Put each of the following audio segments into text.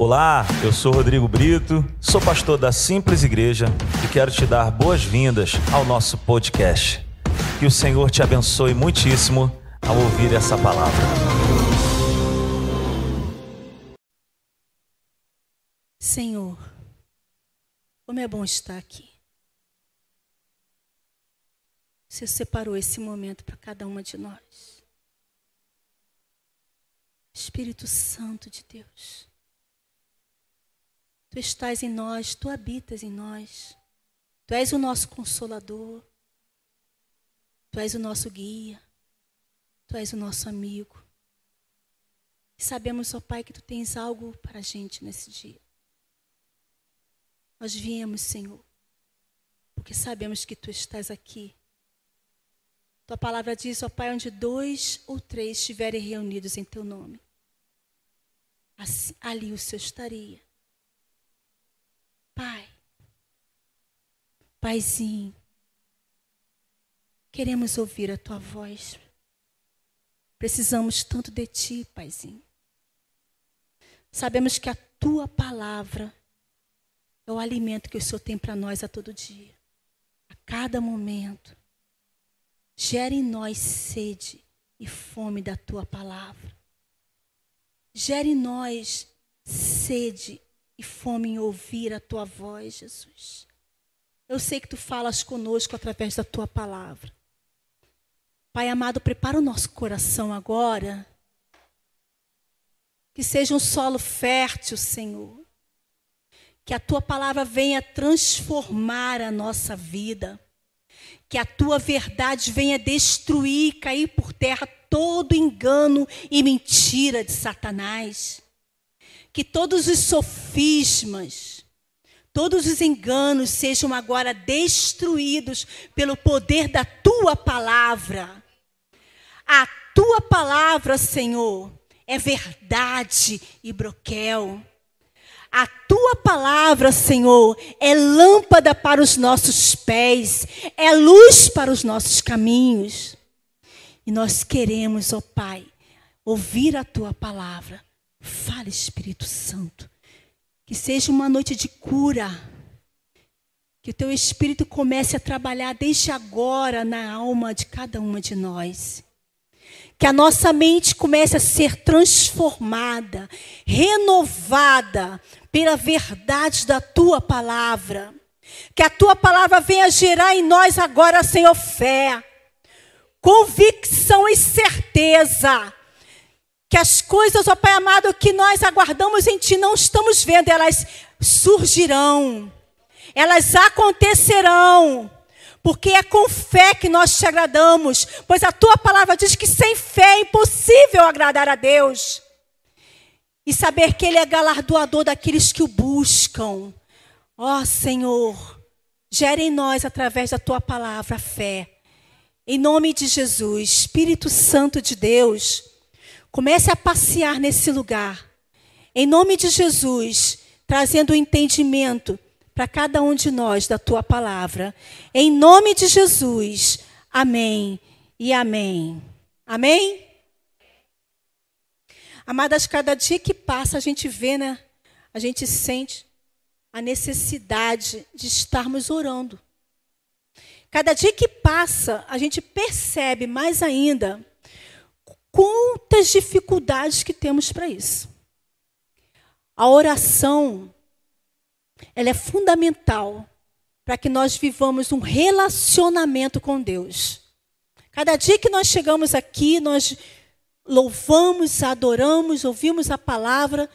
Olá, eu sou Rodrigo Brito, sou pastor da Simples Igreja e quero te dar boas-vindas ao nosso podcast. Que o Senhor te abençoe muitíssimo ao ouvir essa palavra. Senhor, como é bom estar aqui. Você separou esse momento para cada uma de nós. Espírito Santo de Deus. Tu estás em nós, tu habitas em nós. Tu és o nosso consolador. Tu és o nosso guia. Tu és o nosso amigo. E sabemos, ó Pai, que tu tens algo para a gente nesse dia. Nós viemos, Senhor, porque sabemos que tu estás aqui. Tua palavra diz, ó Pai, onde dois ou três estiverem reunidos em teu nome, assim, ali o Senhor estaria. Pai, Paizinho, queremos ouvir a tua voz. Precisamos tanto de ti, Paizinho. Sabemos que a tua palavra é o alimento que o Senhor tem para nós a todo dia, a cada momento. Gere em nós sede e fome da tua palavra. Gere em nós sede e fome em ouvir a tua voz, Jesus. Eu sei que tu falas conosco através da tua palavra. Pai amado, prepara o nosso coração agora. Que seja um solo fértil, Senhor. Que a tua palavra venha transformar a nossa vida. Que a tua verdade venha destruir, cair por terra todo engano e mentira de Satanás que todos os sofismas, todos os enganos sejam agora destruídos pelo poder da tua palavra. A tua palavra, Senhor, é verdade e broquel. A tua palavra, Senhor, é lâmpada para os nossos pés, é luz para os nossos caminhos. E nós queremos, ó Pai, ouvir a tua palavra Fala, Espírito Santo. Que seja uma noite de cura. Que o teu Espírito comece a trabalhar desde agora na alma de cada uma de nós. Que a nossa mente comece a ser transformada, renovada pela verdade da tua palavra. Que a tua palavra venha gerar em nós agora, Senhor, fé, convicção e certeza que as coisas, ó Pai amado, que nós aguardamos em Ti, não estamos vendo, elas surgirão, elas acontecerão, porque é com fé que nós te agradamos, pois a Tua palavra diz que sem fé é impossível agradar a Deus. E saber que Ele é galardoador daqueles que o buscam. Ó Senhor, gere em nós, através da Tua palavra, fé. Em nome de Jesus, Espírito Santo de Deus. Comece a passear nesse lugar. Em nome de Jesus, trazendo o entendimento para cada um de nós da tua palavra. Em nome de Jesus. Amém e amém. Amém? Amadas, cada dia que passa a gente vê, né? A gente sente a necessidade de estarmos orando. Cada dia que passa, a gente percebe mais ainda quantas dificuldades que temos para isso. A oração, ela é fundamental para que nós vivamos um relacionamento com Deus. Cada dia que nós chegamos aqui, nós louvamos, adoramos, ouvimos a palavra,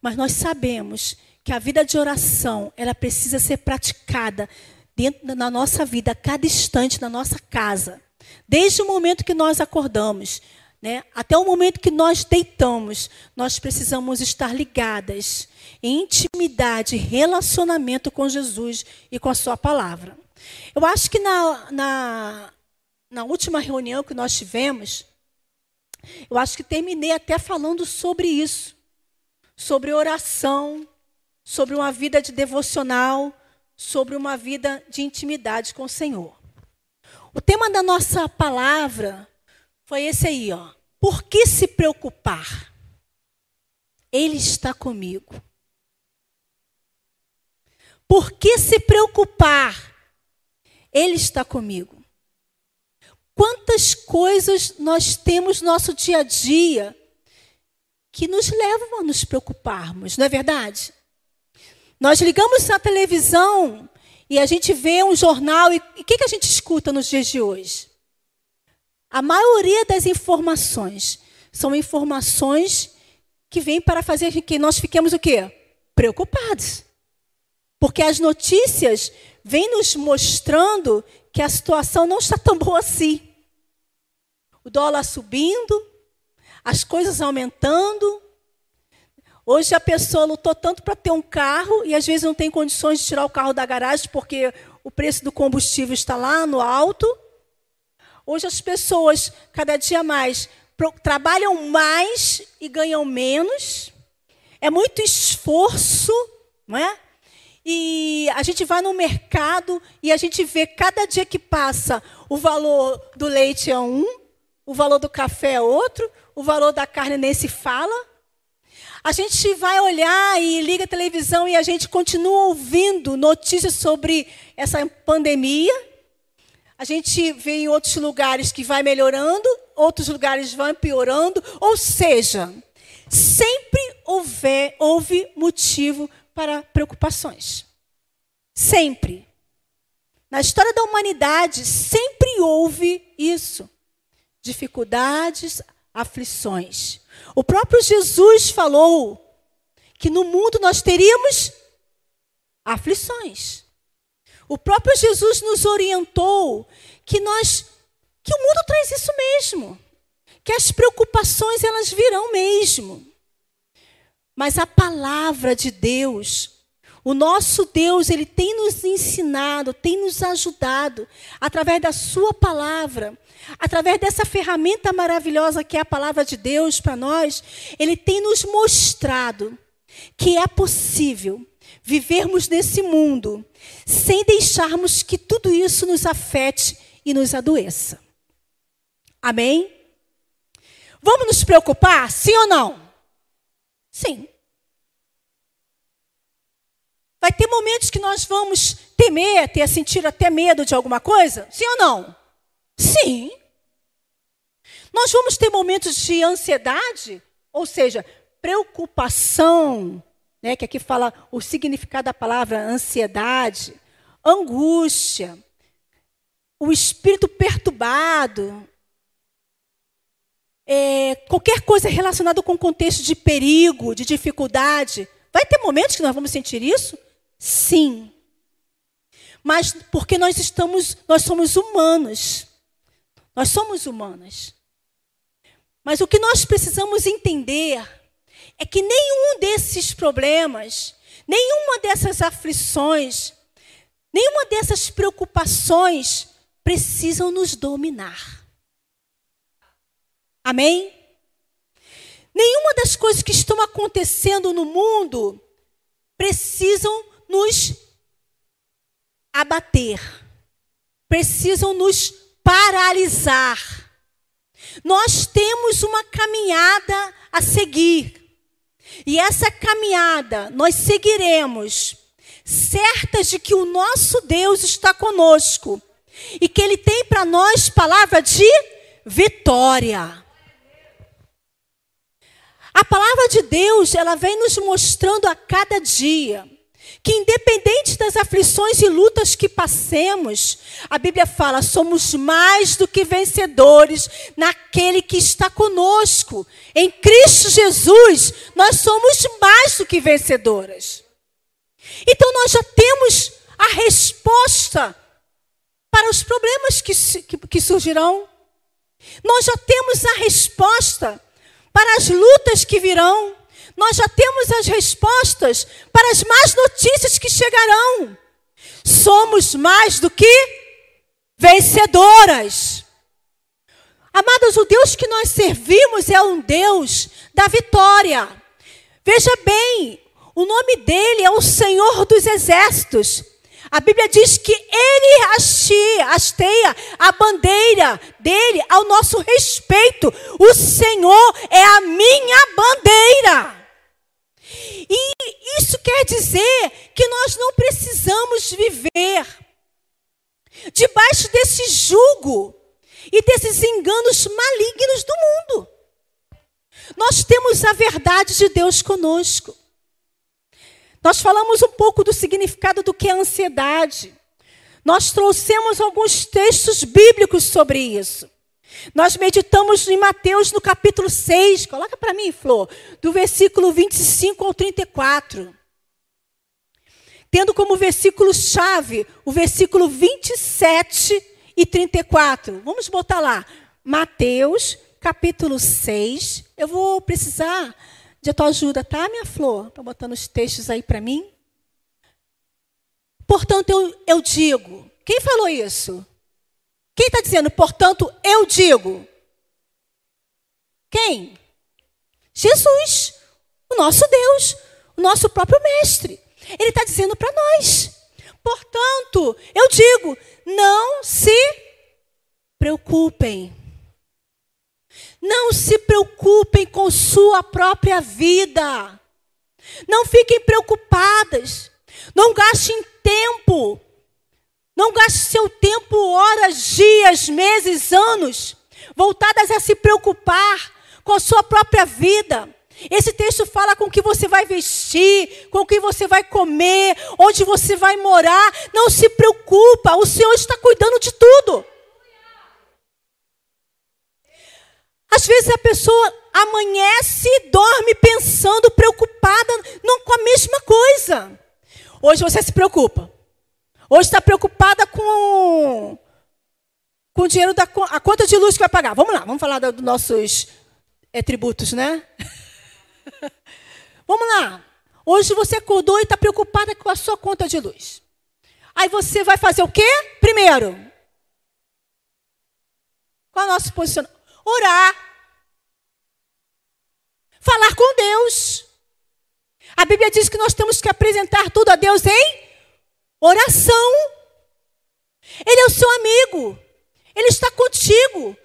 mas nós sabemos que a vida de oração, ela precisa ser praticada dentro da nossa vida, a cada instante, na nossa casa. Desde o momento que nós acordamos, né? Até o momento que nós deitamos, nós precisamos estar ligadas em intimidade, relacionamento com Jesus e com a Sua palavra. Eu acho que na, na, na última reunião que nós tivemos, eu acho que terminei até falando sobre isso, sobre oração, sobre uma vida de devocional, sobre uma vida de intimidade com o Senhor. O tema da nossa palavra foi esse aí, ó. Por que se preocupar? Ele está comigo. Por que se preocupar? Ele está comigo. Quantas coisas nós temos no nosso dia a dia que nos levam a nos preocuparmos, não é verdade? Nós ligamos a televisão e a gente vê um jornal e o que, que a gente escuta nos dias de hoje? A maioria das informações são informações que vêm para fazer que nós fiquemos o quê? Preocupados. Porque as notícias vêm nos mostrando que a situação não está tão boa assim. O dólar subindo, as coisas aumentando. Hoje a pessoa lutou tanto para ter um carro e às vezes não tem condições de tirar o carro da garagem porque o preço do combustível está lá no alto. Hoje as pessoas, cada dia mais, trabalham mais e ganham menos. É muito esforço, não é? E a gente vai no mercado e a gente vê cada dia que passa o valor do leite é um, o valor do café é outro, o valor da carne nem se fala. A gente vai olhar e liga a televisão e a gente continua ouvindo notícias sobre essa pandemia. A gente vê em outros lugares que vai melhorando, outros lugares vão piorando. Ou seja, sempre houver, houve motivo para preocupações. Sempre. Na história da humanidade, sempre houve isso. Dificuldades, aflições. O próprio Jesus falou que no mundo nós teríamos aflições. O próprio Jesus nos orientou que nós que o mundo traz isso mesmo, que as preocupações elas virão mesmo. Mas a palavra de Deus, o nosso Deus, ele tem nos ensinado, tem nos ajudado através da sua palavra, através dessa ferramenta maravilhosa que é a palavra de Deus para nós, ele tem nos mostrado que é possível vivermos nesse mundo sem deixarmos que tudo isso nos afete e nos adoeça. Amém? Vamos nos preocupar, sim ou não? Sim. Vai ter momentos que nós vamos temer, ter sentir até medo de alguma coisa? Sim ou não? Sim. Nós vamos ter momentos de ansiedade, ou seja, preocupação, né, que aqui fala o significado da palavra ansiedade, angústia, o espírito perturbado, é, qualquer coisa relacionada com contexto de perigo, de dificuldade. Vai ter momentos que nós vamos sentir isso? Sim. Mas porque nós estamos, nós somos humanos. Nós somos humanas. Mas o que nós precisamos entender é que nenhum desses problemas, nenhuma dessas aflições, nenhuma dessas preocupações precisam nos dominar. Amém? Nenhuma das coisas que estão acontecendo no mundo precisam nos abater, precisam nos paralisar. Nós temos uma caminhada a seguir. E essa caminhada nós seguiremos, certas de que o nosso Deus está conosco e que Ele tem para nós palavra de vitória. A palavra de Deus, ela vem nos mostrando a cada dia que independente das aflições e lutas que passemos, a Bíblia fala, somos mais do que vencedores naquele que está conosco. Em Cristo Jesus, nós somos mais do que vencedoras. Então nós já temos a resposta para os problemas que, que, que surgirão. Nós já temos a resposta para as lutas que virão nós já temos as respostas para as más notícias que chegarão. Somos mais do que vencedoras. Amados, o Deus que nós servimos é um Deus da vitória. Veja bem, o nome dele é o Senhor dos Exércitos. A Bíblia diz que ele hasteia, hasteia a bandeira dele ao nosso respeito. O Senhor é a minha bandeira. E isso quer dizer que nós não precisamos viver debaixo desse jugo e desses enganos malignos do mundo. Nós temos a verdade de Deus conosco. Nós falamos um pouco do significado do que é ansiedade. Nós trouxemos alguns textos bíblicos sobre isso. Nós meditamos em Mateus no capítulo 6, coloca para mim, Flor, do versículo 25 ao 34. Tendo como versículo-chave o versículo 27 e 34. Vamos botar lá. Mateus, capítulo 6. Eu vou precisar de tua ajuda, tá, minha flor? Para botando os textos aí para mim. Portanto, eu, eu digo. Quem falou isso? Quem está dizendo, portanto, eu digo? Quem? Jesus, o nosso Deus, o nosso próprio Mestre. Ele está dizendo para nós. Portanto, eu digo, não se preocupem. Não se preocupem com sua própria vida. Não fiquem preocupadas. Não gastem tempo não gaste seu tempo, horas, dias, meses, anos, voltadas a se preocupar com a sua própria vida. Esse texto fala com o que você vai vestir, com o que você vai comer, onde você vai morar. Não se preocupa, o Senhor está cuidando de tudo. Às vezes a pessoa amanhece e dorme pensando, preocupada, não com a mesma coisa. Hoje você se preocupa. Hoje está preocupada com, com o dinheiro da a conta de luz que vai pagar. Vamos lá, vamos falar dos nossos é, tributos, né? vamos lá. Hoje você acordou e está preocupada com a sua conta de luz. Aí você vai fazer o quê? Primeiro, qual é o nosso posicionamento? Orar. Falar com Deus. A Bíblia diz que nós temos que apresentar tudo a Deus em Oração. Ele é o seu amigo. Ele está contigo.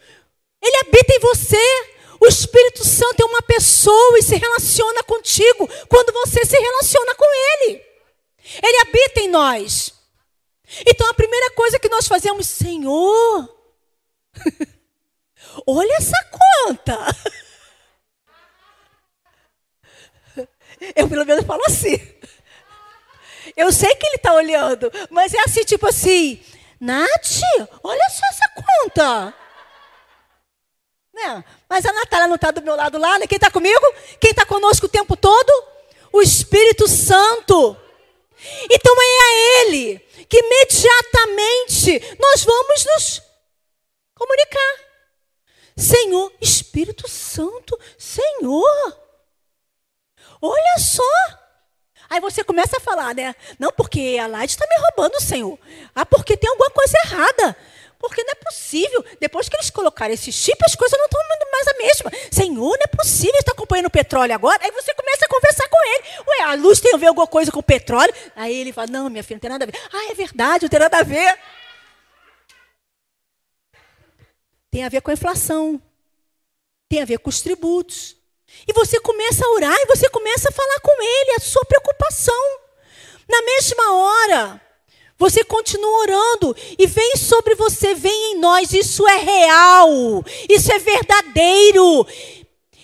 Ele habita em você. O Espírito Santo é uma pessoa e se relaciona contigo quando você se relaciona com Ele. Ele habita em nós. Então a primeira coisa que nós fazemos, Senhor, olha essa conta. Eu pelo menos falo assim. Eu sei que ele está olhando, mas é assim, tipo assim, Nath, olha só essa conta. Né? Mas a Natália não está do meu lado lá, né? Quem está comigo? Quem está conosco o tempo todo? O Espírito Santo. Então é a Ele que imediatamente nós vamos nos comunicar. Senhor, Espírito Santo, Senhor, olha só. Aí você começa a falar, né? Não, porque a Light está me roubando, Senhor. Ah, porque tem alguma coisa errada. Porque não é possível. Depois que eles colocaram esse chip, as coisas não estão mais a mesma. Senhor, não é possível. Está acompanhando o petróleo agora. Aí você começa a conversar com ele. Ué, a luz tem a ver alguma coisa com o petróleo? Aí ele fala, não, minha filha, não tem nada a ver. Ah, é verdade, não tem nada a ver. Tem a ver com a inflação. Tem a ver com os tributos. E você começa a orar e você começa a falar com ele a sua preocupação. Na mesma hora, você continua orando e vem sobre você, vem em nós. Isso é real, isso é verdadeiro.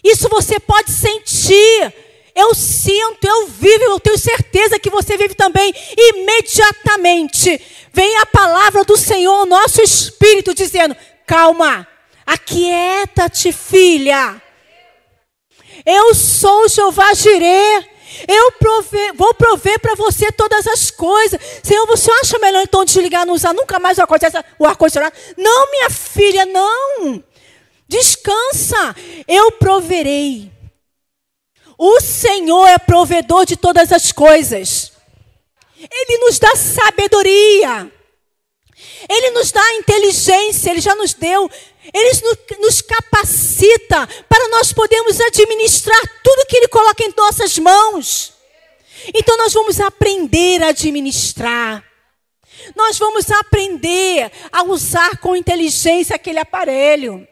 Isso você pode sentir. Eu sinto, eu vivo, eu tenho certeza que você vive também. Imediatamente vem a palavra do Senhor, nosso espírito, dizendo: calma, aquieta-te, filha. Eu sou Jeová Jireh. Eu vou prover para você todas as coisas. Senhor, você acha melhor então desligar, não usar nunca mais o ar-condicionado? Não, minha filha, não. Descansa. Eu proverei. O Senhor é provedor de todas as coisas. Ele nos dá sabedoria. Ele nos dá inteligência, Ele já nos deu. Ele nos capacita para nós podermos administrar tudo que Ele coloca em nossas mãos. Então nós vamos aprender a administrar. Nós vamos aprender a usar com inteligência aquele aparelho.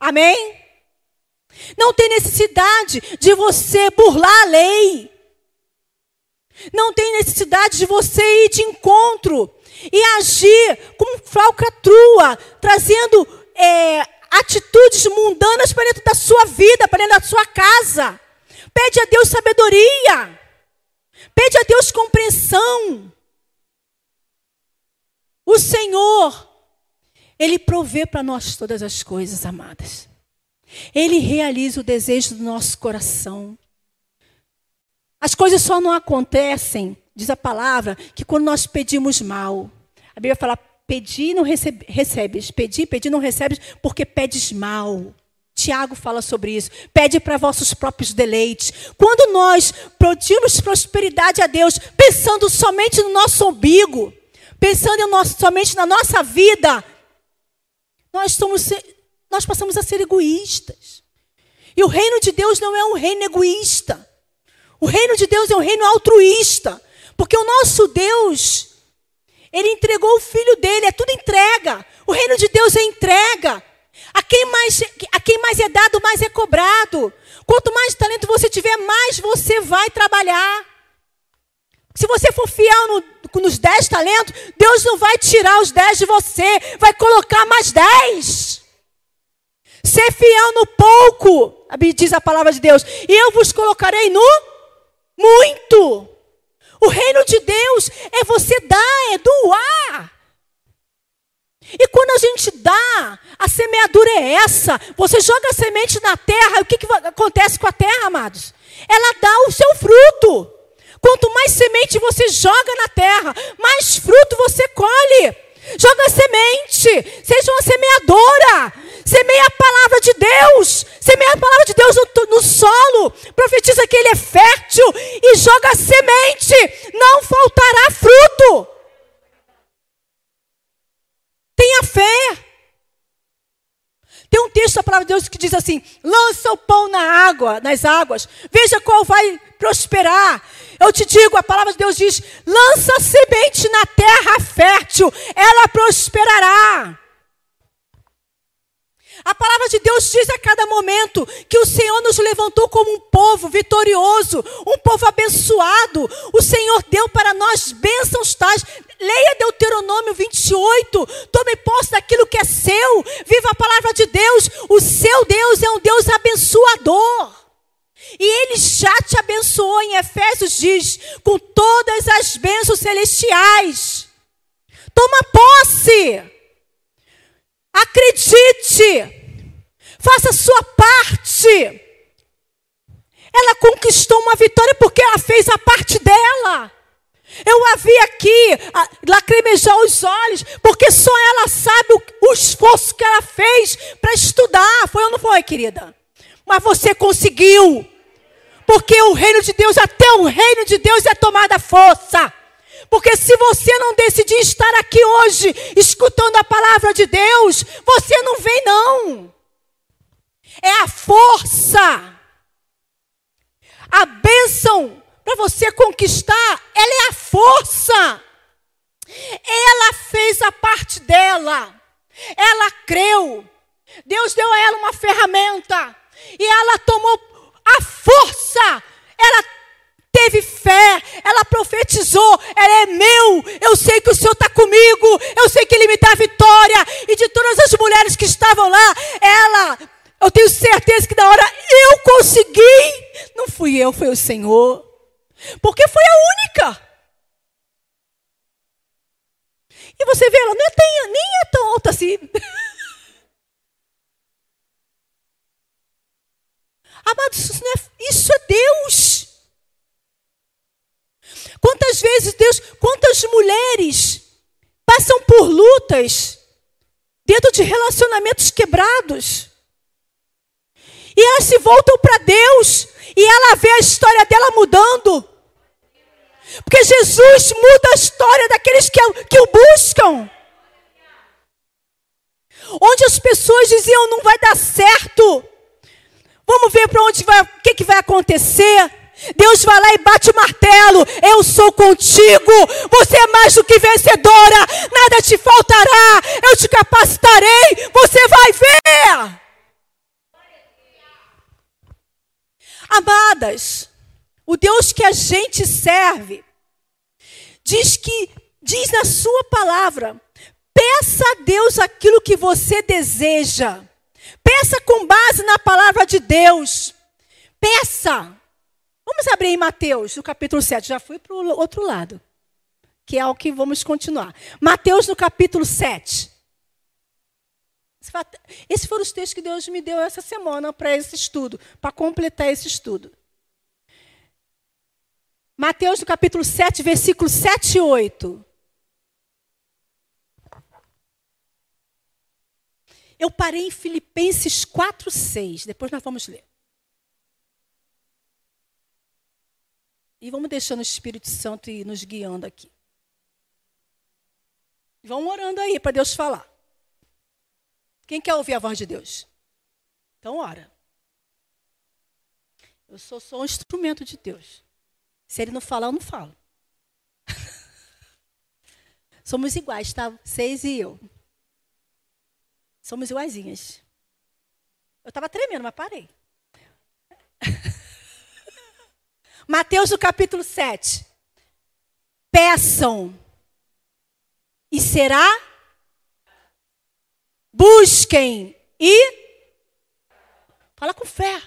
Amém? Não tem necessidade de você burlar a lei. Não tem necessidade de você ir de encontro e agir como falcatrua, trazendo é, atitudes mundanas para dentro da sua vida, para dentro da sua casa. Pede a Deus sabedoria. Pede a Deus compreensão. O Senhor, Ele provê para nós todas as coisas, amadas. Ele realiza o desejo do nosso coração. As coisas só não acontecem, diz a palavra, que quando nós pedimos mal. A Bíblia fala: pedir e não recebe, recebes, pedir, pedir não recebes, porque pedes mal. Tiago fala sobre isso. Pede para vossos próprios deleites. Quando nós pedimos prosperidade a Deus, pensando somente no nosso umbigo, pensando nosso, somente na nossa vida, nós, somos, nós passamos a ser egoístas. E o reino de Deus não é um reino egoísta. O reino de Deus é um reino altruísta. Porque o nosso Deus, ele entregou o filho dele, é tudo entrega. O reino de Deus é entrega. A quem mais, a quem mais é dado, mais é cobrado. Quanto mais talento você tiver, mais você vai trabalhar. Se você for fiel no, nos dez talentos, Deus não vai tirar os dez de você, vai colocar mais dez. Ser fiel no pouco, diz a palavra de Deus, e eu vos colocarei no muito. O reino de Deus é você dar, é doar. E quando a gente dá, a semeadura é essa. Você joga a semente na terra, o que, que acontece com a terra, amados? Ela dá o seu fruto. Quanto mais semente você joga na terra, mais fruto você colhe. Joga semente, seja uma semeadora. Semeia a palavra de Deus. Semeia a palavra de Deus no, no solo. Profetiza que ele é fértil e joga semente. Não faltará fruto. Tenha fé. Tem um texto da palavra de Deus que diz assim: lança o pão na água, nas águas, veja qual vai prosperar. Eu te digo, a palavra de Deus diz: lança semente na terra fértil, ela prosperará. A palavra de Deus diz a cada momento que o Senhor nos levantou como um povo vitorioso, um povo abençoado. O Senhor deu para nós bênçãos tais. Leia Deuteronômio 28. Tome posse daquilo que é seu. Viva a palavra de Deus. O seu Deus é um Deus abençoador. E ele já te abençoou em Efésios diz, com todas as bênçãos celestiais. Toma posse. Acredite. Faça a sua parte. Ela conquistou uma vitória porque ela fez a parte dela. Eu a vi aqui lacrimejar os olhos, porque só ela sabe o, o esforço que ela fez para estudar. Foi ou não foi, querida? Mas você conseguiu. Porque o reino de Deus, até o reino de Deus é tomada força. Porque se você não decidir estar aqui hoje, escutando a palavra de Deus, você não vem, não. É a força. A bênção para você conquistar, ela é a força. Ela fez a parte dela. Ela creu. Deus deu a ela uma ferramenta. E ela tomou a força, ela teve fé, ela profetizou, ela é meu, eu sei que o Senhor está comigo, eu sei que Ele me dá vitória, e de todas as mulheres que estavam lá, ela, eu tenho certeza que na hora eu consegui, não fui eu, foi o Senhor, porque foi a única. E você vê, ela não é, nem é tão alta assim. Amados, isso, é, isso é Deus. Quantas vezes Deus, quantas mulheres passam por lutas dentro de relacionamentos quebrados. E elas se voltam para Deus e ela vê a história dela mudando. Porque Jesus muda a história daqueles que, que o buscam. Onde as pessoas diziam não vai dar certo. Vamos ver para onde vai, o que, que vai acontecer. Deus vai lá e bate o martelo. Eu sou contigo. Você é mais do que vencedora. Nada te faltará. Eu te capacitarei. Você vai ver. Amadas, o Deus que a gente serve diz que diz na sua palavra: peça a Deus aquilo que você deseja. Peça com base na palavra de Deus. Peça. Vamos abrir em Mateus, no capítulo 7. Já fui para o outro lado, que é o que vamos continuar. Mateus, no capítulo 7. Esses foram os textos que Deus me deu essa semana para esse estudo, para completar esse estudo. Mateus, no capítulo 7, versículos 7 e 8. Eu parei em Filipenses 4, 6. Depois nós vamos ler. E vamos deixando o Espírito Santo ir nos guiando aqui. Vamos orando aí para Deus falar. Quem quer ouvir a voz de Deus? Então, ora. Eu sou só um instrumento de Deus. Se ele não falar, eu não falo. Somos iguais, tá? Seis e eu. Somos iguaizinhas. Eu estava tremendo, mas parei. Mateus, no capítulo 7. Peçam e será. Busquem e. Fala com fé.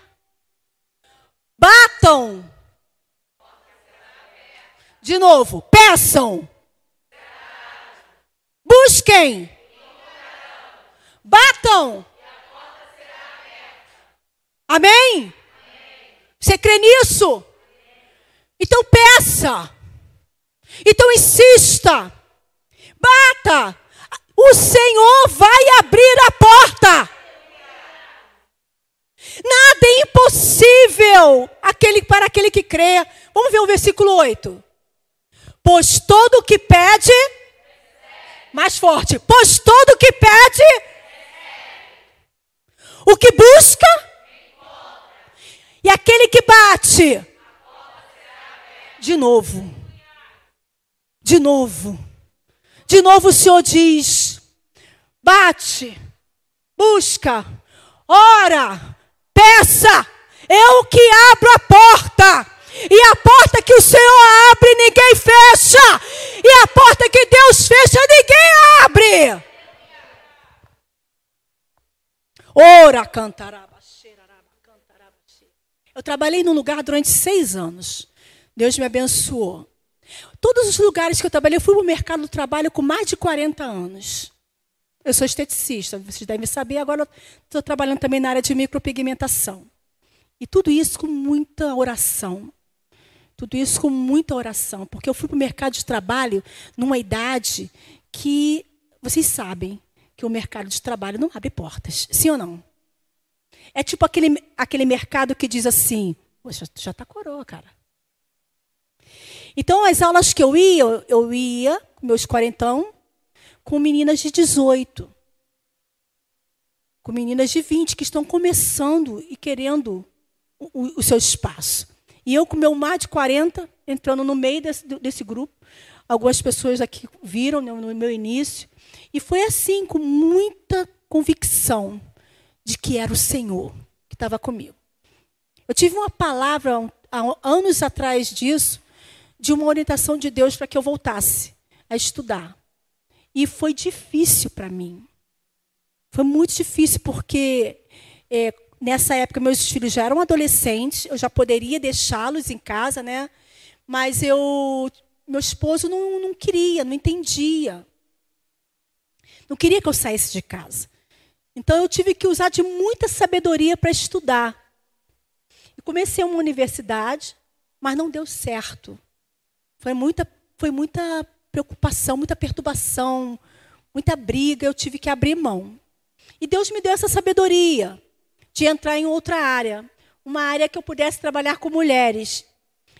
Batam. De novo, peçam. Busquem. Batam. Amém? Você crê nisso? Então peça. Então insista. Bata. O Senhor vai abrir a porta. Nada é impossível aquele, para aquele que crê. Vamos ver o versículo 8. Pois todo que pede, mais forte, pois todo que pede, o que busca, e aquele que bate, de novo. De novo. De novo o Senhor diz: bate, busca, ora, peça, eu que abro a porta. E a porta que o Senhor abre, ninguém fecha. E a porta que Deus fecha, ninguém abre. Ora, cantaraba, Eu trabalhei num lugar durante seis anos. Deus me abençoou. Todos os lugares que eu trabalhei, eu fui para o mercado do trabalho com mais de 40 anos. Eu sou esteticista, vocês devem saber, agora estou trabalhando também na área de micropigmentação. E tudo isso com muita oração. Tudo isso com muita oração, porque eu fui para o mercado de trabalho numa idade que vocês sabem que o mercado de trabalho não abre portas, sim ou não? É tipo aquele, aquele mercado que diz assim: Poxa, já está coroa, cara. Então, as aulas que eu ia, eu ia, meus quarentão, com meninas de 18, com meninas de 20 que estão começando e querendo o, o seu espaço. E eu, com meu mar de 40, entrando no meio desse, desse grupo, algumas pessoas aqui viram né, no meu início, e foi assim, com muita convicção de que era o Senhor que estava comigo. Eu tive uma palavra há anos atrás disso, de uma orientação de Deus para que eu voltasse a estudar. E foi difícil para mim. Foi muito difícil, porque é, nessa época meus filhos já eram adolescentes, eu já poderia deixá-los em casa, né? Mas eu, meu esposo não, não queria, não entendia. Não queria que eu saísse de casa. Então eu tive que usar de muita sabedoria para estudar. E comecei uma universidade, mas não deu certo. Foi muita, foi muita preocupação, muita perturbação, muita briga. Eu tive que abrir mão. E Deus me deu essa sabedoria de entrar em outra área, uma área que eu pudesse trabalhar com mulheres.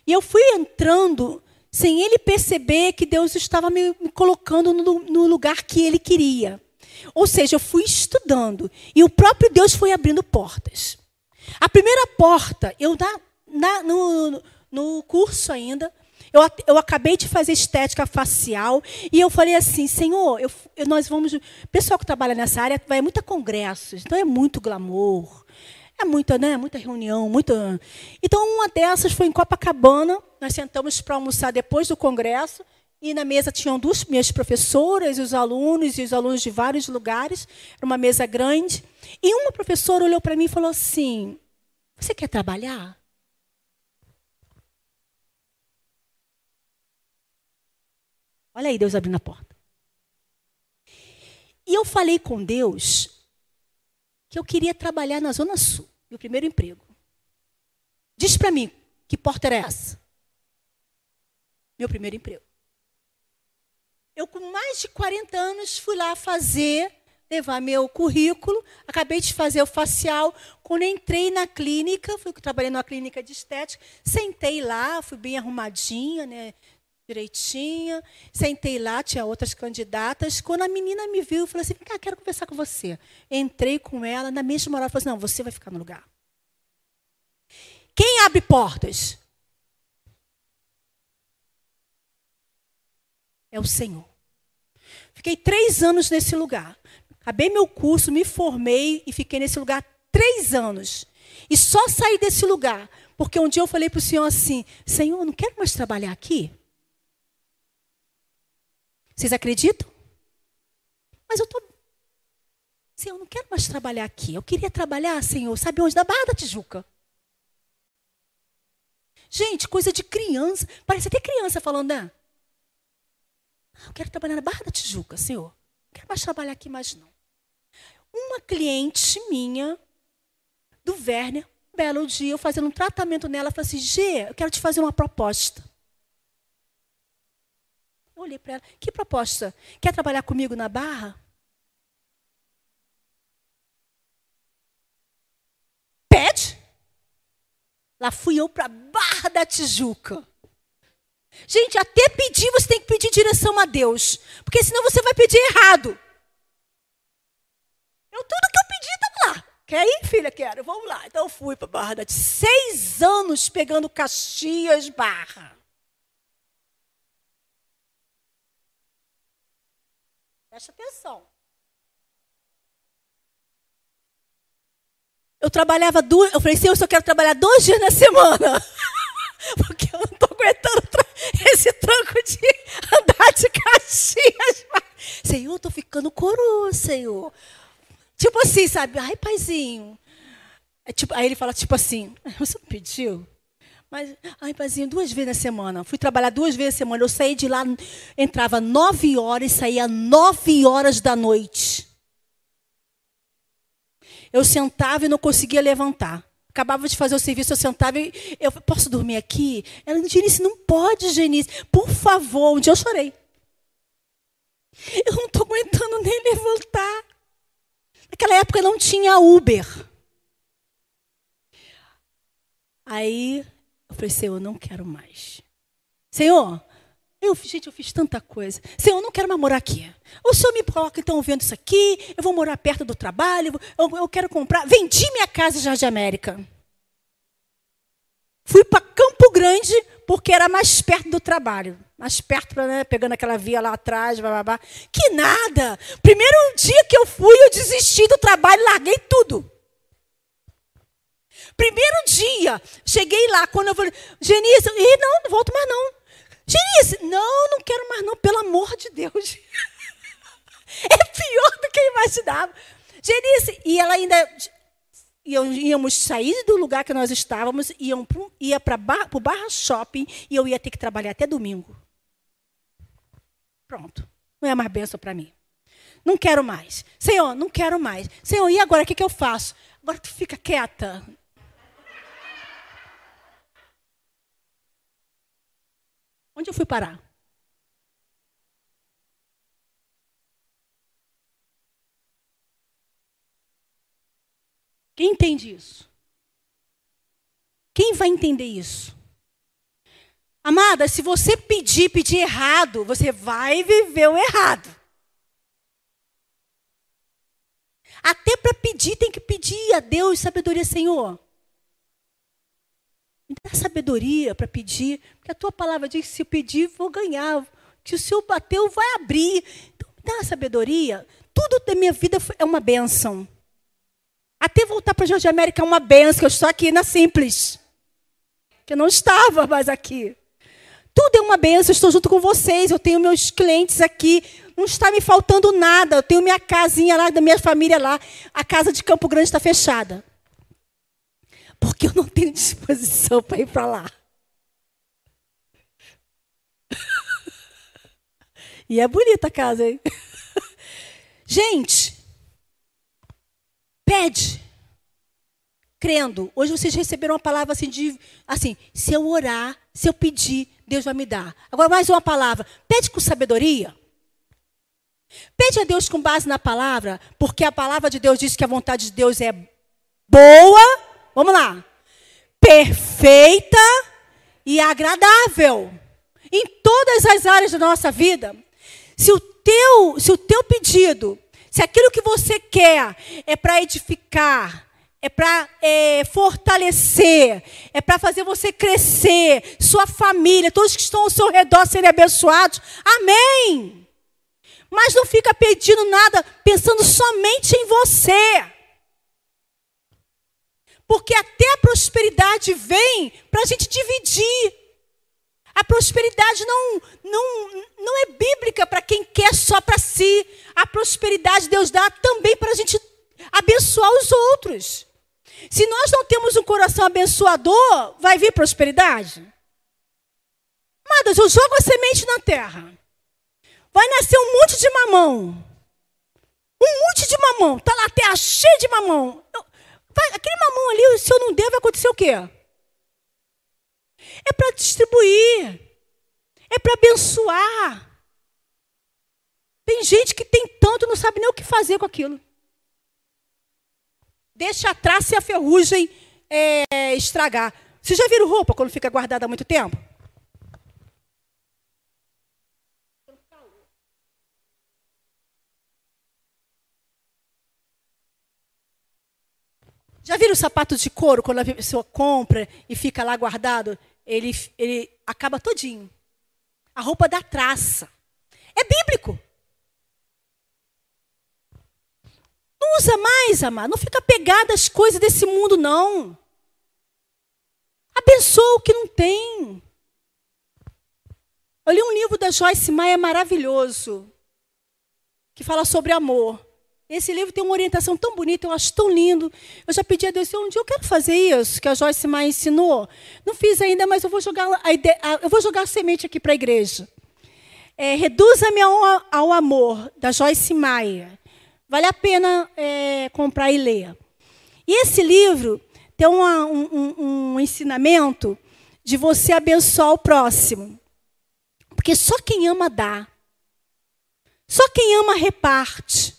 E eu fui entrando sem ele perceber que Deus estava me, me colocando no, no lugar que ele queria. Ou seja, eu fui estudando e o próprio Deus foi abrindo portas. A primeira porta, eu na, na, no, no curso ainda, eu, eu acabei de fazer estética facial e eu falei assim, Senhor, eu, eu, nós vamos. O pessoal que trabalha nessa área vai muito a congressos, então é muito glamour, é muita, né? Muita reunião, muita. Então uma dessas foi em Copacabana. Nós sentamos para almoçar depois do congresso E na mesa tinham duas minhas professoras, os alunos e os alunos de vários lugares. Era uma mesa grande. E uma professora olhou para mim e falou assim: Você quer trabalhar? Olha aí, Deus abrindo a porta. E eu falei com Deus que eu queria trabalhar na Zona Sul, meu primeiro emprego. Diz para mim, que porta era essa? Meu primeiro emprego. Eu, com mais de 40 anos, fui lá fazer, levar meu currículo, acabei de fazer o facial. Quando entrei na clínica, fui trabalhando numa clínica de estética, sentei lá, fui bem arrumadinha, né? Direitinha. Sentei lá, tinha outras candidatas. Quando a menina me viu, falei assim: ah, quero conversar com você. Entrei com ela, na mesma hora, ela falou assim: não, você vai ficar no lugar. Quem abre portas? É o Senhor. Fiquei três anos nesse lugar. Acabei meu curso, me formei e fiquei nesse lugar três anos. E só saí desse lugar porque um dia eu falei para o Senhor assim: Senhor, eu não quero mais trabalhar aqui. Vocês acreditam? Mas eu estou. Senhor, eu não quero mais trabalhar aqui. Eu queria trabalhar, Senhor, sabe onde? Da Barra da Tijuca. Gente, coisa de criança. Parece até criança falando, né? Eu quero trabalhar na Barra da Tijuca, Senhor. Não quero mais trabalhar aqui mais, não. Uma cliente minha, do Werner, um belo dia, eu fazendo um tratamento nela, falei assim, Gê, eu quero te fazer uma proposta. Olhei para ela, que proposta? Quer trabalhar comigo na Barra? Pede. Lá fui eu para Barra da Tijuca. Gente, até pedir você tem que pedir direção a Deus, porque senão você vai pedir errado. Eu tudo que eu pedi estava lá. Quer ir, filha? Quero. Vamos lá. Então eu fui para Barra da Tijuca. Seis anos pegando Caxias Barra. Preste atenção. Eu trabalhava duas. Eu falei, Senhor, eu só quero trabalhar dois dias na semana. Porque eu não estou aguentando esse tranco de andar de Caxias. Senhor, eu estou ficando coroa, Senhor. Tipo assim, sabe? Ai, paizinho. É tipo, aí ele fala, tipo assim, você não pediu? Mas, ai, paizinho, duas vezes na semana. Fui trabalhar duas vezes na semana. Eu saí de lá, entrava nove horas e saía nove horas da noite. Eu sentava e não conseguia levantar. Acabava de fazer o serviço, eu sentava e eu posso dormir aqui? Ela, Genice, não pode, Genice. Por favor. Um dia eu chorei. Eu não estou aguentando nem levantar. Naquela época não tinha Uber. Aí eu falei, Senhor, eu não quero mais. Senhor, eu, gente, eu fiz tanta coisa. Senhor, eu não quero mais morar aqui. O Senhor me coloca, então, vendo isso aqui, eu vou morar perto do trabalho, eu, eu quero comprar. Vendi minha casa em Jardim América. Fui para Campo Grande, porque era mais perto do trabalho. Mais perto, né, pegando aquela via lá atrás, blá, blá, blá. Que nada! Primeiro dia que eu fui, eu desisti do trabalho, larguei tudo. Primeiro dia, cheguei lá, quando eu falei, Genice, e não, não volto mais não. Genice, não, não quero mais não, pelo amor de Deus. é pior do que eu imaginava. Genice, e ela ainda, íamos sair do lugar que nós estávamos, iam pro, ia para o Barra Shopping, e eu ia ter que trabalhar até domingo. Pronto, não é mais benção para mim. Não quero mais. Senhor, não quero mais. Senhor, e agora o que, que eu faço? Agora tu fica quieta. Onde eu fui parar? Quem entende isso? Quem vai entender isso? Amada, se você pedir, pedir errado, você vai viver o errado. Até para pedir, tem que pedir a Deus sabedoria, Senhor. Me dá sabedoria para pedir, porque a tua palavra diz que se eu pedir, vou ganhar. Que o Senhor bateu, vai abrir. Então, me dá sabedoria. Tudo da minha vida é uma bênção. Até voltar para Jardim América é uma benção, eu estou aqui na Simples. Que eu não estava mais aqui. Tudo é uma benção, eu estou junto com vocês, eu tenho meus clientes aqui, não está me faltando nada, eu tenho minha casinha lá, da minha família lá, a casa de Campo Grande está fechada. Porque eu não tenho disposição para ir para lá. E é bonita a casa, hein? Gente, pede. Crendo. Hoje vocês receberam uma palavra assim de assim, se eu orar, se eu pedir, Deus vai me dar. Agora mais uma palavra. Pede com sabedoria. Pede a Deus com base na palavra, porque a palavra de Deus diz que a vontade de Deus é boa. Vamos lá. Perfeita e agradável. Em todas as áreas da nossa vida. Se o teu, se o teu pedido, se aquilo que você quer é para edificar, é para é, fortalecer, é para fazer você crescer, sua família, todos que estão ao seu redor serem abençoados, amém. Mas não fica pedindo nada pensando somente em você. Porque até a prosperidade vem para a gente dividir. A prosperidade não, não, não é bíblica para quem quer só para si. A prosperidade Deus dá também para a gente abençoar os outros. Se nós não temos um coração abençoador, vai vir prosperidade? Amadas, eu jogo a semente na terra. Vai nascer um monte de mamão. Um monte de mamão. Está lá a terra cheia de mamão. Vai, aquele mamão ali, se eu não der, vai acontecer o quê? É para distribuir. É para abençoar. Tem gente que tem tanto não sabe nem o que fazer com aquilo. Deixa a traça e a ferrugem é, estragar. Vocês já viram roupa quando fica guardada há muito tempo? Já viram o sapato de couro quando a pessoa compra e fica lá guardado? Ele, ele acaba todinho. A roupa da traça. É bíblico. Não usa mais, amado. Não fica pegada às coisas desse mundo, não. Abençoa o que não tem. Eu li um livro da Joyce Maia maravilhoso, que fala sobre amor. Esse livro tem uma orientação tão bonita, eu acho tão lindo. Eu já pedi a Deus, um dia eu quero fazer isso que a Joyce Maia ensinou. Não fiz ainda, mas eu vou jogar a, ideia, eu vou jogar semente aqui para a igreja. É, Reduza-me ao, ao, amor, da Joyce Maia. Vale a pena é, comprar e ler. E esse livro tem uma, um, um, um ensinamento de você abençoar o próximo. Porque só quem ama dá. Só quem ama reparte.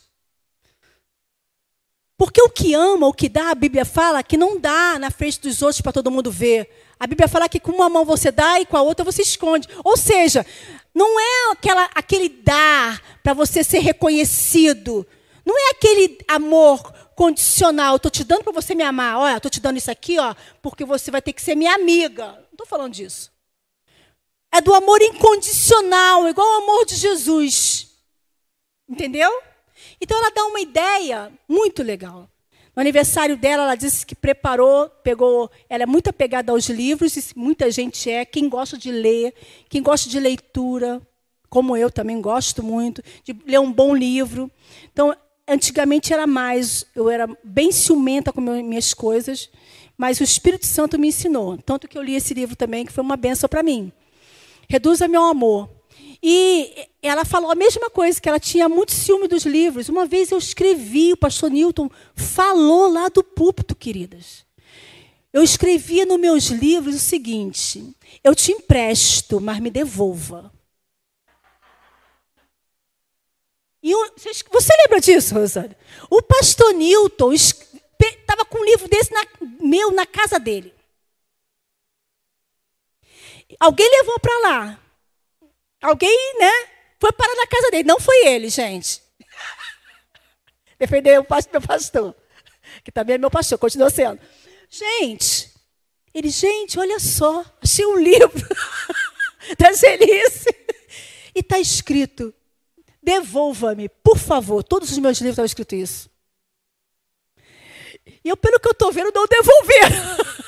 Porque o que ama, o que dá, a Bíblia fala que não dá na frente dos outros para todo mundo ver. A Bíblia fala que com uma mão você dá e com a outra você esconde. Ou seja, não é aquela, aquele dar para você ser reconhecido. Não é aquele amor condicional. Estou te dando para você me amar. Olha, estou te dando isso aqui, ó, porque você vai ter que ser minha amiga. Não estou falando disso. É do amor incondicional, igual o amor de Jesus. Entendeu? Então ela dá uma ideia muito legal. No aniversário dela, ela disse que preparou, pegou. Ela é muito apegada aos livros, e muita gente é. Quem gosta de ler, quem gosta de leitura, como eu também gosto muito, de ler um bom livro. Então, antigamente era mais, eu era bem ciumenta com minhas coisas, mas o Espírito Santo me ensinou. Tanto que eu li esse livro também, que foi uma benção para mim. Reduza meu amor. E ela falou a mesma coisa, que ela tinha muito ciúme dos livros. Uma vez eu escrevi, o pastor Newton falou lá do púlpito, queridas. Eu escrevia nos meus livros o seguinte: eu te empresto, mas me devolva. E eu, você lembra disso, Rosana? O pastor Newton estava com um livro desse na, meu na casa dele. Alguém levou para lá. Alguém, né? Foi parar na casa dele. Não foi ele, gente. Defendeu o meu pastor. Que também é meu pastor, continua sendo. Gente, ele, gente, olha só, achei um livro da Gelice. E está escrito: devolva-me, por favor. Todos os meus livros estão escrito isso. E eu, pelo que eu estou vendo, não devolveram.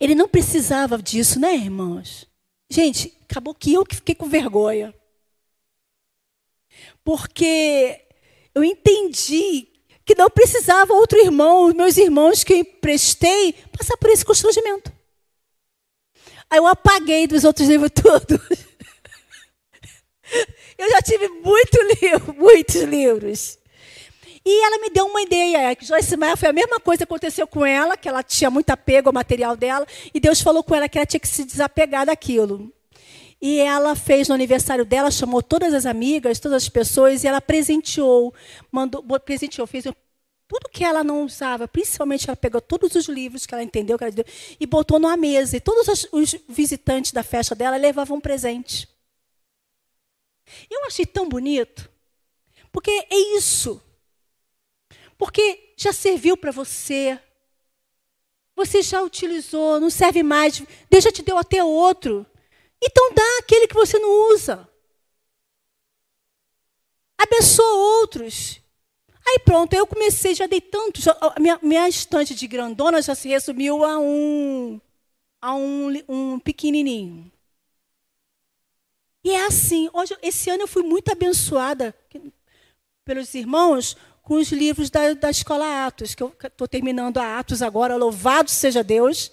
Ele não precisava disso, né, irmãos? Gente, acabou que eu que fiquei com vergonha. Porque eu entendi que não precisava outro irmão, meus irmãos que eu emprestei, passar por esse constrangimento. Aí eu apaguei dos outros livros todos. Eu já tive muito livro, muitos livros. E ela me deu uma ideia, que Joyce Meyer foi a mesma coisa que aconteceu com ela, que ela tinha muito apego ao material dela, e Deus falou com ela que ela tinha que se desapegar daquilo. E ela fez no aniversário dela, chamou todas as amigas, todas as pessoas, e ela presenteou, mandou, presenteou, fez tudo que ela não usava, principalmente ela pegou todos os livros que ela entendeu que ela deu, e botou numa mesa. E todos os, os visitantes da festa dela levavam um presente. Eu achei tão bonito, porque é isso. Porque já serviu para você. Você já utilizou, não serve mais. Deus já te deu até outro. Então dá aquele que você não usa. Abençoa outros. Aí pronto, eu comecei, já dei tanto. Já, a minha, minha estante de grandona já se resumiu a um, a um, um pequenininho. E é assim, hoje, esse ano eu fui muito abençoada pelos irmãos com os livros da, da Escola Atos, que eu estou terminando a Atos agora, louvado seja Deus.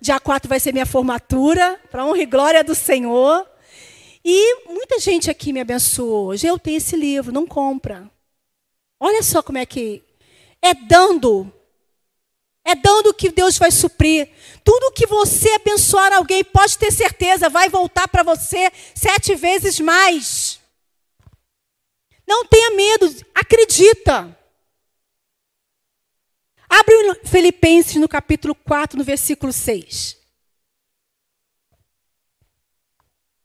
Dia 4 vai ser minha formatura, para honra e glória do Senhor. E muita gente aqui me abençoou. Hoje eu tenho esse livro, não compra. Olha só como é que é dando é dando que Deus vai suprir. Tudo que você abençoar alguém, pode ter certeza, vai voltar para você sete vezes mais. Não tenha medo, acredita. Abre Filipenses no capítulo 4, no versículo 6.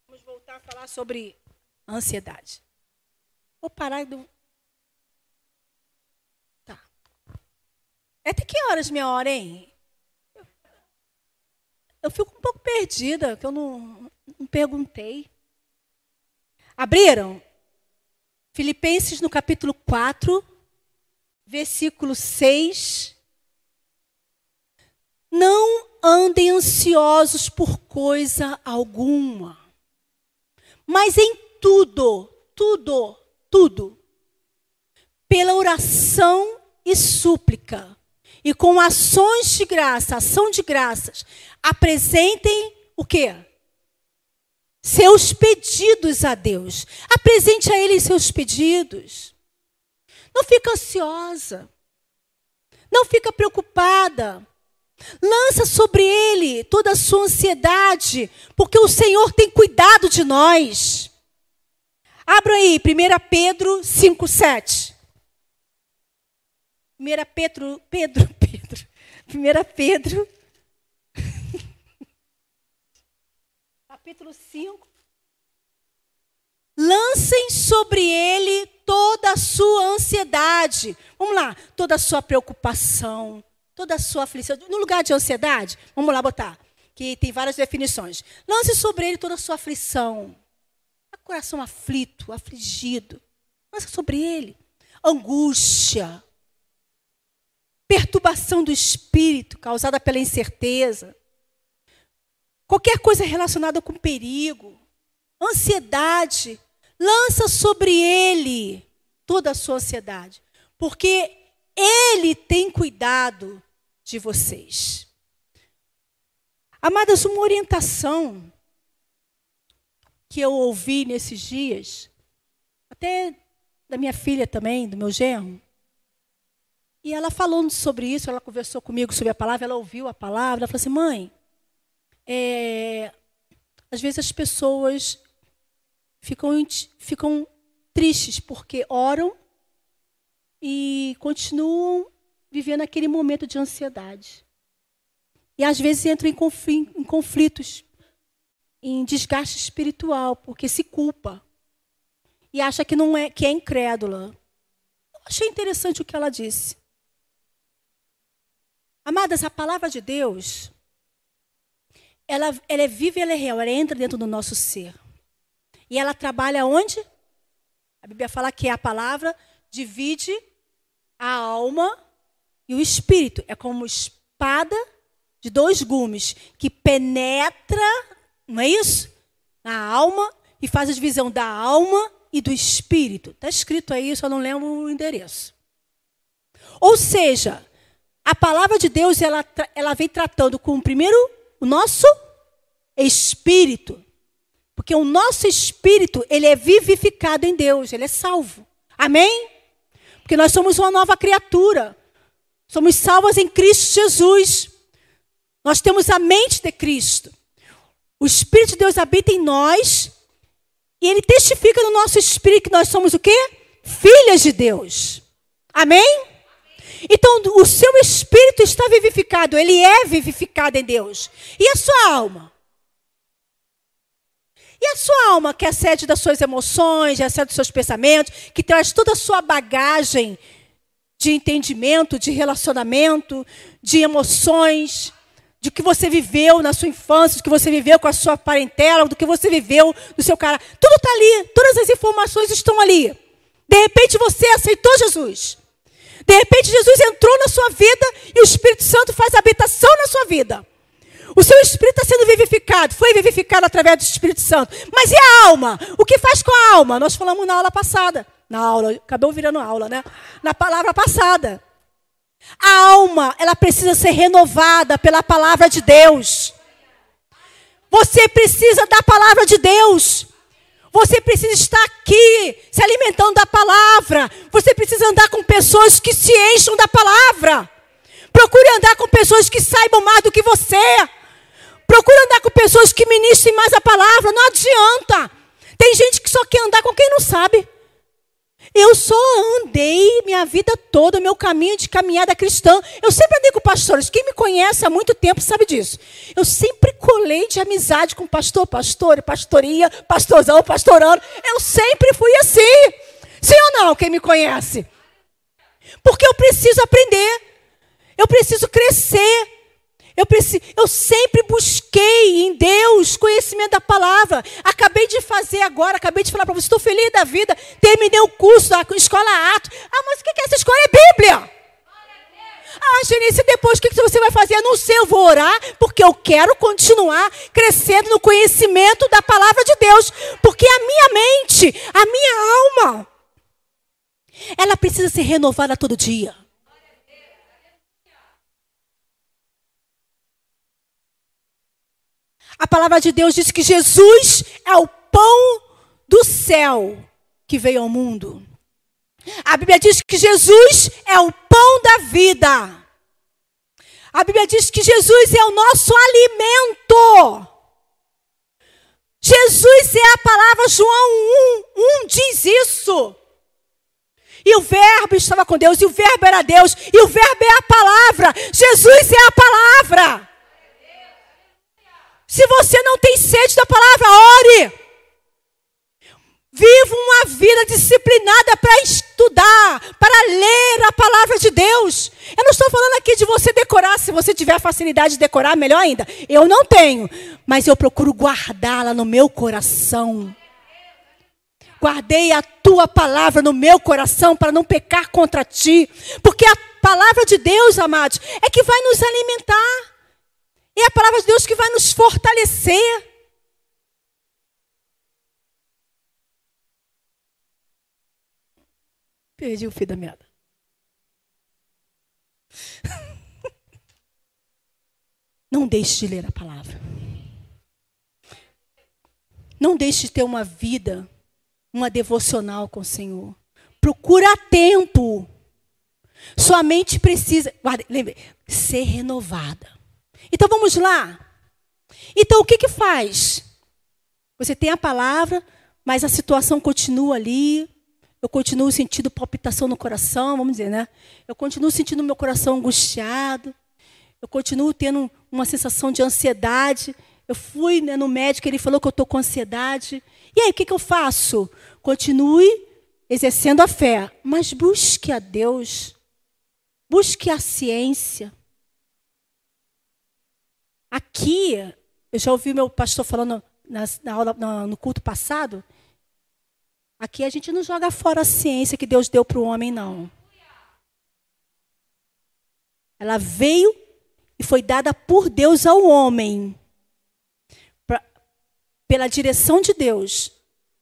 Vamos voltar a falar sobre ansiedade. Vou parar do, É até que horas minha hora, hein? Eu fico um pouco perdida, que eu não, não perguntei. Abriram? Filipenses no capítulo 4, versículo 6. Não andem ansiosos por coisa alguma, mas em tudo, tudo, tudo, pela oração e súplica e com ações de graça, ação de graças, apresentem o quê? Seus pedidos a Deus. Apresente a Ele seus pedidos. Não fica ansiosa. Não fica preocupada. Lança sobre Ele toda a sua ansiedade, porque o Senhor tem cuidado de nós. Abra aí, 1 Pedro 5, 7. 1 Pedro, Pedro, Pedro, 1 Pedro, capítulo 5. Lancem sobre ele toda a sua ansiedade. Vamos lá, toda a sua preocupação, toda a sua aflição. No lugar de ansiedade, vamos lá botar, que tem várias definições. Lance sobre ele toda a sua aflição. Coração aflito, afligido. Lança sobre ele. Angústia, perturbação do espírito causada pela incerteza, qualquer coisa relacionada com perigo, ansiedade, lança sobre ele toda a sua ansiedade, porque ele tem cuidado de vocês. Amadas, uma orientação que eu ouvi nesses dias, até da minha filha também, do meu genro, e ela falando sobre isso, ela conversou comigo sobre a palavra, ela ouviu a palavra, ela falou assim, mãe, é, às vezes as pessoas ficam, ficam tristes porque oram e continuam vivendo aquele momento de ansiedade. E às vezes entram em conflitos, em desgaste espiritual, porque se culpa e acha que não é que é incrédula. Eu achei interessante o que ela disse. Amadas, a palavra de Deus, ela, ela é viva e ela é real, ela entra dentro do nosso ser. E ela trabalha onde? A Bíblia fala que a palavra divide a alma e o espírito. É como espada de dois gumes que penetra, não é isso? Na alma e faz a divisão da alma e do espírito. Está escrito aí, só não lembro o endereço. Ou seja, a palavra de Deus ela, ela vem tratando com primeiro o nosso espírito. Porque o nosso espírito, ele é vivificado em Deus, ele é salvo. Amém? Porque nós somos uma nova criatura. Somos salvas em Cristo Jesus. Nós temos a mente de Cristo. O Espírito de Deus habita em nós e ele testifica no nosso espírito que nós somos o quê? Filhas de Deus. Amém? Então, o seu espírito está vivificado, ele é vivificado em Deus. E a sua alma? E a sua alma, que é sede das suas emoções, é sede dos seus pensamentos, que traz toda a sua bagagem de entendimento, de relacionamento, de emoções, de que você viveu na sua infância, do que você viveu com a sua parentela, do que você viveu no seu cara. Tudo está ali, todas as informações estão ali. De repente você aceitou Jesus. De repente Jesus entrou na sua vida e o Espírito Santo faz habitação na sua vida. O seu espírito está sendo vivificado, foi vivificado através do Espírito Santo. Mas e a alma? O que faz com a alma? Nós falamos na aula passada. Na aula, acabou virando aula, né? Na palavra passada. A alma, ela precisa ser renovada pela palavra de Deus. Você precisa da palavra de Deus. Você precisa estar aqui, se alimentando da palavra. Você precisa andar com pessoas que se enchem da palavra. Procure andar com pessoas que saibam mais do que você. Procure andar com pessoas que ministrem mais a palavra. Não adianta. Tem gente que só quer andar com quem não sabe. Eu só andei minha vida toda, meu caminho de caminhada cristã. Eu sempre andei com pastores. Quem me conhece há muito tempo sabe disso. Eu sempre colei de amizade com pastor, pastor, pastoria, pastorzão, pastorando. Eu sempre fui assim. Sim ou não, quem me conhece? Porque eu preciso aprender. Eu preciso crescer. Eu, preciso, eu sempre busquei em Deus conhecimento da palavra. Acabei de fazer agora, acabei de falar para você, estou feliz da vida. Terminei o curso da escola Atos. Ah, mas o que é essa escola? É Bíblia. Ah, Genice, depois o que você vai fazer? Eu não sei, eu vou orar, porque eu quero continuar crescendo no conhecimento da palavra de Deus. Porque a minha mente, a minha alma, ela precisa ser renovada todo dia. A palavra de Deus diz que Jesus é o pão do céu que veio ao mundo. A Bíblia diz que Jesus é o pão da vida. A Bíblia diz que Jesus é o nosso alimento. Jesus é a palavra, João 1, 1 diz isso. E o Verbo estava com Deus, e o Verbo era Deus, e o Verbo é a palavra. Jesus é a palavra. Se você não tem sede da palavra, ore. Viva uma vida disciplinada para estudar, para ler a palavra de Deus. Eu não estou falando aqui de você decorar, se você tiver facilidade de decorar, melhor ainda. Eu não tenho, mas eu procuro guardá-la no meu coração. Guardei a tua palavra no meu coração para não pecar contra ti, porque a palavra de Deus, amados, é que vai nos alimentar. É a palavra de Deus que vai nos fortalecer. Perdi o fio da meada. Não deixe de ler a palavra. Não deixe de ter uma vida, uma devocional com o Senhor. Procura tempo. Sua mente precisa, lembre, ser renovada. Então vamos lá. Então o que que faz? Você tem a palavra, mas a situação continua ali. Eu continuo sentindo palpitação no coração, vamos dizer, né? Eu continuo sentindo meu coração angustiado. Eu continuo tendo uma sensação de ansiedade. Eu fui né, no médico, ele falou que eu estou com ansiedade. E aí, o que, que eu faço? Continue exercendo a fé, mas busque a Deus. Busque a ciência. Aqui, eu já ouvi meu pastor falando na, na aula, no culto passado. Aqui a gente não joga fora a ciência que Deus deu para o homem, não. Ela veio e foi dada por Deus ao homem, pela direção de Deus,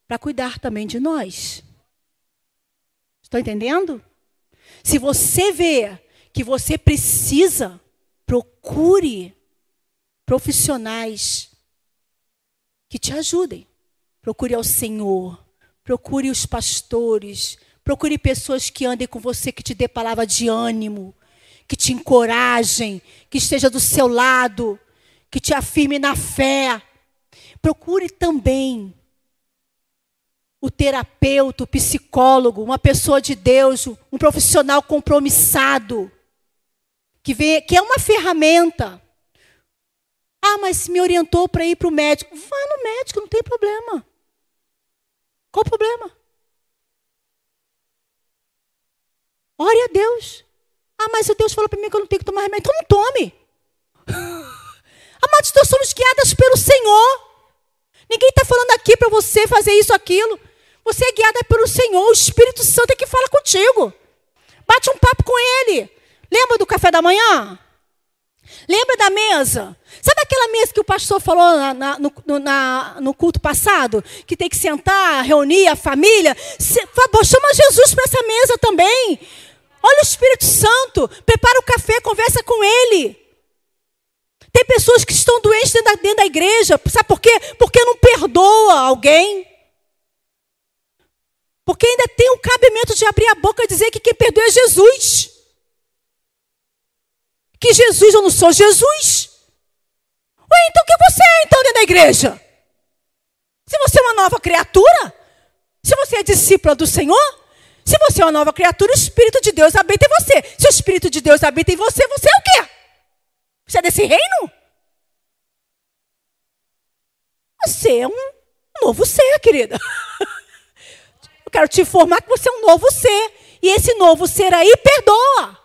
para cuidar também de nós. Estão entendendo? Se você vê que você precisa, procure profissionais que te ajudem. Procure ao Senhor, procure os pastores, procure pessoas que andem com você, que te dê palavra de ânimo, que te encorajem, que esteja do seu lado, que te afirme na fé. Procure também o terapeuta, o psicólogo, uma pessoa de Deus, um profissional compromissado, que, vê, que é uma ferramenta. Ah, mas me orientou para ir para o médico. Vá no médico, não tem problema. Qual o problema? Ore a Deus. Ah, mas o Deus falou para mim que eu não tenho que tomar remédio. Então não tome. Amados, nós somos guiadas pelo Senhor. Ninguém está falando aqui para você fazer isso, aquilo. Você é guiada pelo Senhor. O Espírito Santo é que fala contigo. Bate um papo com Ele. Lembra do café da manhã? Lembra da mesa? Sabe aquela mesa que o pastor falou na, na, no, na, no, culto passado? Que tem que sentar, reunir a família? Se, chama Jesus para essa mesa também. Olha o Espírito Santo, prepara o café, conversa com ele. Tem pessoas que estão doentes dentro da, dentro da igreja. Sabe por quê? Porque não perdoa alguém. Porque ainda tem o cabimento de abrir a boca e dizer que quem perdoa é Jesus. Que Jesus, eu não sou Jesus. Ué, então o que você é então dentro da igreja? Se você é uma nova criatura, se você é discípula do Senhor, se você é uma nova criatura, o Espírito de Deus habita em você. Se o Espírito de Deus habita em você, você é o quê? Você é desse reino? Você é um novo ser, querida. Eu quero te informar que você é um novo ser. E esse novo ser aí perdoa.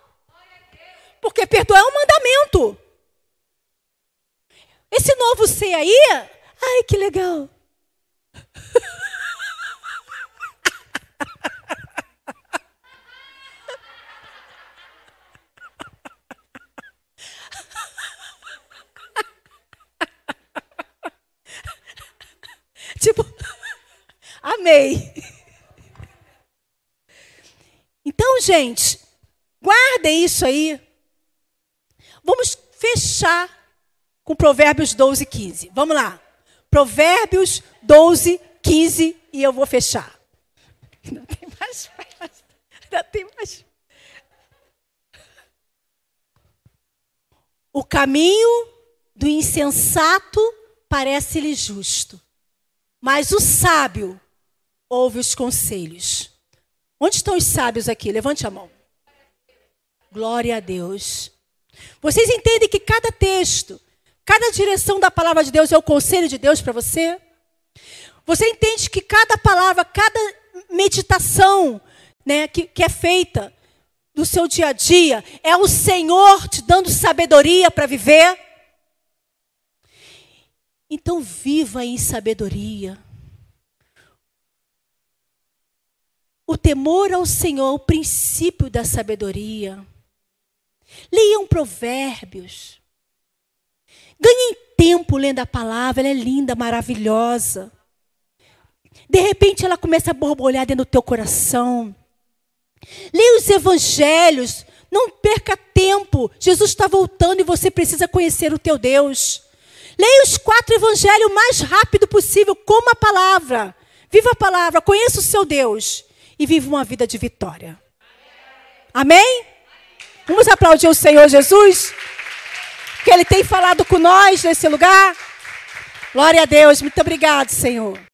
Porque perdoar é um mandamento. Esse novo ser aí, ai que legal. tipo, amei. Então, gente, guardem isso aí. Vamos fechar com Provérbios 12, 15. Vamos lá. Provérbios 12, 15 e eu vou fechar. Ainda tem mais. Ainda tem mais. O caminho do insensato parece-lhe justo, mas o sábio ouve os conselhos. Onde estão os sábios aqui? Levante a mão. Glória a Deus. Vocês entendem que cada texto, cada direção da palavra de Deus é o conselho de Deus para você? Você entende que cada palavra, cada meditação né, que, que é feita no seu dia a dia é o Senhor te dando sabedoria para viver? Então viva em sabedoria. O temor ao Senhor é o princípio da sabedoria. Leiam provérbios. Ganhem tempo lendo a palavra, ela é linda, maravilhosa. De repente ela começa a borbulhar dentro do teu coração. Leia os evangelhos, não perca tempo. Jesus está voltando e você precisa conhecer o teu Deus. Leia os quatro evangelhos o mais rápido possível, como a palavra. Viva a palavra, conheça o seu Deus e viva uma vida de vitória. Amém? Vamos aplaudir o Senhor Jesus? Que Ele tem falado com nós nesse lugar. Glória a Deus. Muito obrigado, Senhor.